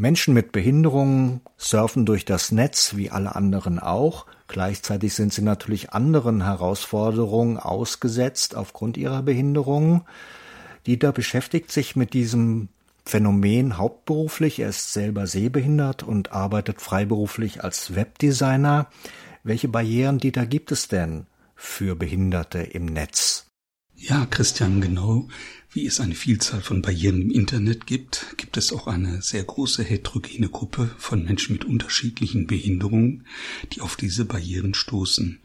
Menschen mit Behinderungen surfen durch das Netz wie alle anderen auch. Gleichzeitig sind sie natürlich anderen Herausforderungen ausgesetzt aufgrund ihrer Behinderungen. Dieter beschäftigt sich mit diesem Phänomen hauptberuflich. Er ist selber sehbehindert und arbeitet freiberuflich als Webdesigner. Welche Barrieren, Dieter, gibt es denn für Behinderte im Netz? Ja, Christian, genau wie es eine Vielzahl von Barrieren im Internet gibt, gibt es auch eine sehr große heterogene Gruppe von Menschen mit unterschiedlichen Behinderungen, die auf diese Barrieren stoßen.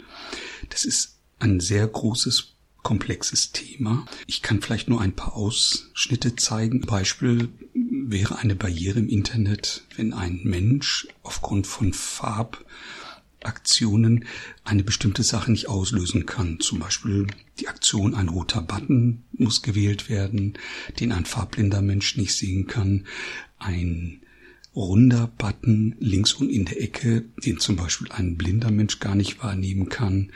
Das ist ein sehr großes komplexes Thema. Ich kann vielleicht nur ein paar Ausschnitte zeigen. Beispiel wäre eine Barriere im Internet, wenn ein Mensch aufgrund von Farbaktionen eine bestimmte Sache nicht auslösen kann. Zum Beispiel die Aktion ein roter Button muss gewählt werden, den ein farbblinder Mensch nicht sehen kann. Ein runder Button links und in der Ecke, den zum Beispiel ein blinder Mensch gar nicht wahrnehmen kann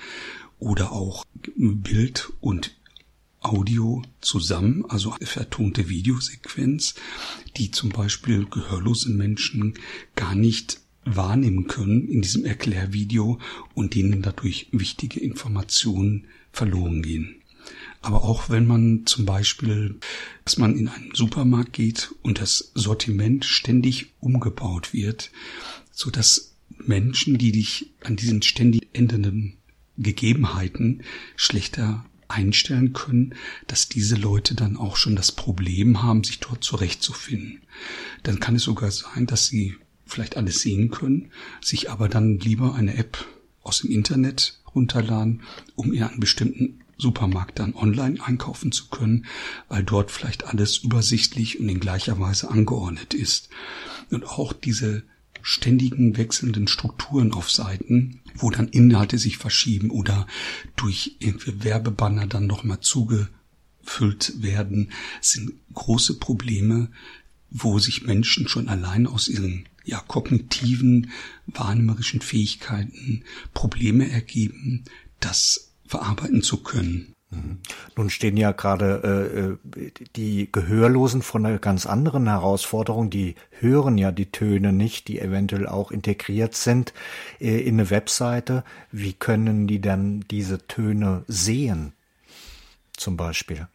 oder auch Bild und Audio zusammen, also vertonte Videosequenz, die zum Beispiel gehörlose Menschen gar nicht wahrnehmen können in diesem Erklärvideo und denen dadurch wichtige Informationen verloren gehen. Aber auch wenn man zum Beispiel, dass man in einen Supermarkt geht und das Sortiment ständig umgebaut wird, so dass Menschen, die dich an diesen ständig ändernden Gegebenheiten schlechter einstellen können, dass diese Leute dann auch schon das Problem haben, sich dort zurechtzufinden. Dann kann es sogar sein, dass sie vielleicht alles sehen können, sich aber dann lieber eine App aus dem Internet runterladen, um ihr einen bestimmten Supermarkt dann online einkaufen zu können, weil dort vielleicht alles übersichtlich und in gleicher Weise angeordnet ist. Und auch diese ständigen wechselnden Strukturen auf Seiten, wo dann Inhalte sich verschieben oder durch irgendwie Werbebanner dann nochmal zugefüllt werden, sind große Probleme, wo sich Menschen schon allein aus ihren ja, kognitiven, wahrnehmerischen Fähigkeiten Probleme ergeben, das verarbeiten zu können. Mhm. Nun stehen ja gerade äh, äh, die Gehörlosen vor einer ganz anderen Herausforderung. Die hören ja die Töne nicht, die eventuell auch integriert sind äh, in eine Webseite. Wie können die dann diese Töne sehen? Zum Beispiel.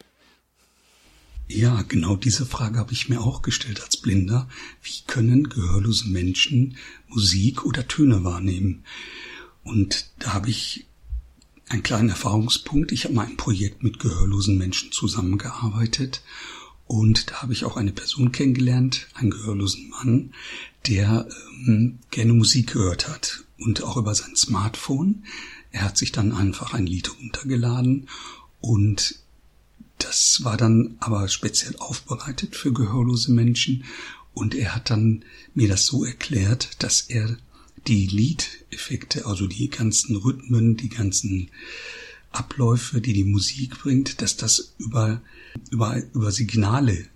Ja, genau diese Frage habe ich mir auch gestellt als Blinder. Wie können gehörlose Menschen Musik oder Töne wahrnehmen? Und da habe ich einen kleinen Erfahrungspunkt. Ich habe mal ein Projekt mit gehörlosen Menschen zusammengearbeitet und da habe ich auch eine Person kennengelernt, einen gehörlosen Mann, der ähm, gerne Musik gehört hat und auch über sein Smartphone. Er hat sich dann einfach ein Lied runtergeladen und das war dann aber speziell aufbereitet für gehörlose Menschen und er hat dann mir das so erklärt, dass er die Liedeffekte, also die ganzen Rhythmen, die ganzen Abläufe, die die Musik bringt, dass das über, über, über Signale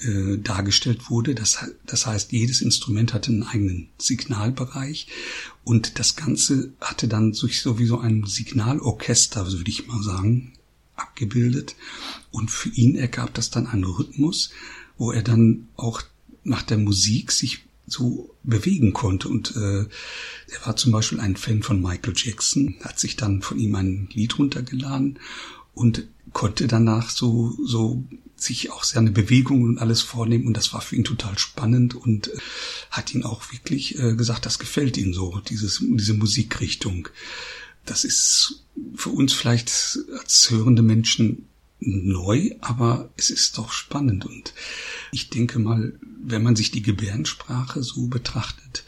äh, dargestellt wurde. Das, das heißt, jedes Instrument hatte einen eigenen Signalbereich und das Ganze hatte dann sowieso ein Signalorchester, würde ich mal sagen, abgebildet. Und für ihn ergab das dann einen Rhythmus, wo er dann auch nach der Musik sich so bewegen konnte. Und äh, er war zum Beispiel ein Fan von Michael Jackson, hat sich dann von ihm ein Lied runtergeladen und konnte danach so, so sich auch seine Bewegungen und alles vornehmen und das war für ihn total spannend und äh, hat ihn auch wirklich äh, gesagt, das gefällt ihm so, dieses, diese Musikrichtung. Das ist für uns vielleicht als hörende Menschen neu, aber es ist doch spannend. Und ich denke mal, wenn man sich die Gebärdensprache so betrachtet,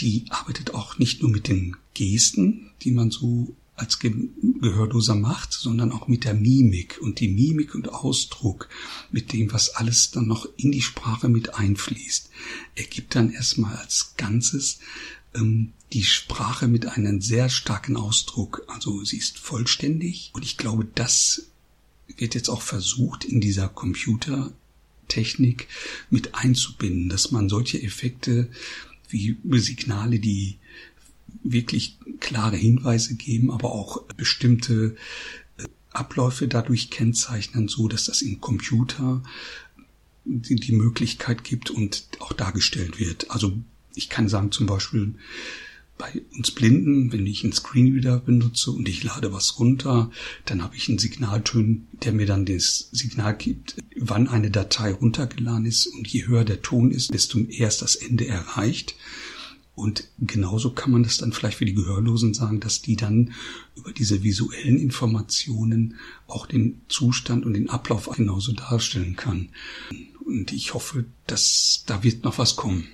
die arbeitet auch nicht nur mit den Gesten, die man so als Ge Gehörloser macht, sondern auch mit der Mimik und die Mimik und Ausdruck, mit dem, was alles dann noch in die Sprache mit einfließt, ergibt dann erstmal als Ganzes ähm, die Sprache mit einem sehr starken Ausdruck. Also sie ist vollständig und ich glaube, das wird jetzt auch versucht, in dieser Computertechnik mit einzubinden, dass man solche Effekte wie Signale, die wirklich klare Hinweise geben, aber auch bestimmte äh, Abläufe dadurch kennzeichnen, so dass das im Computer die, die Möglichkeit gibt und auch dargestellt wird. Also ich kann sagen zum Beispiel, bei uns Blinden, wenn ich einen Screenreader benutze und ich lade was runter, dann habe ich einen Signalton, der mir dann das Signal gibt, wann eine Datei runtergeladen ist. Und je höher der Ton ist, desto eher ist das Ende erreicht. Und genauso kann man das dann vielleicht für die Gehörlosen sagen, dass die dann über diese visuellen Informationen auch den Zustand und den Ablauf genauso darstellen kann. Und ich hoffe, dass da wird noch was kommen.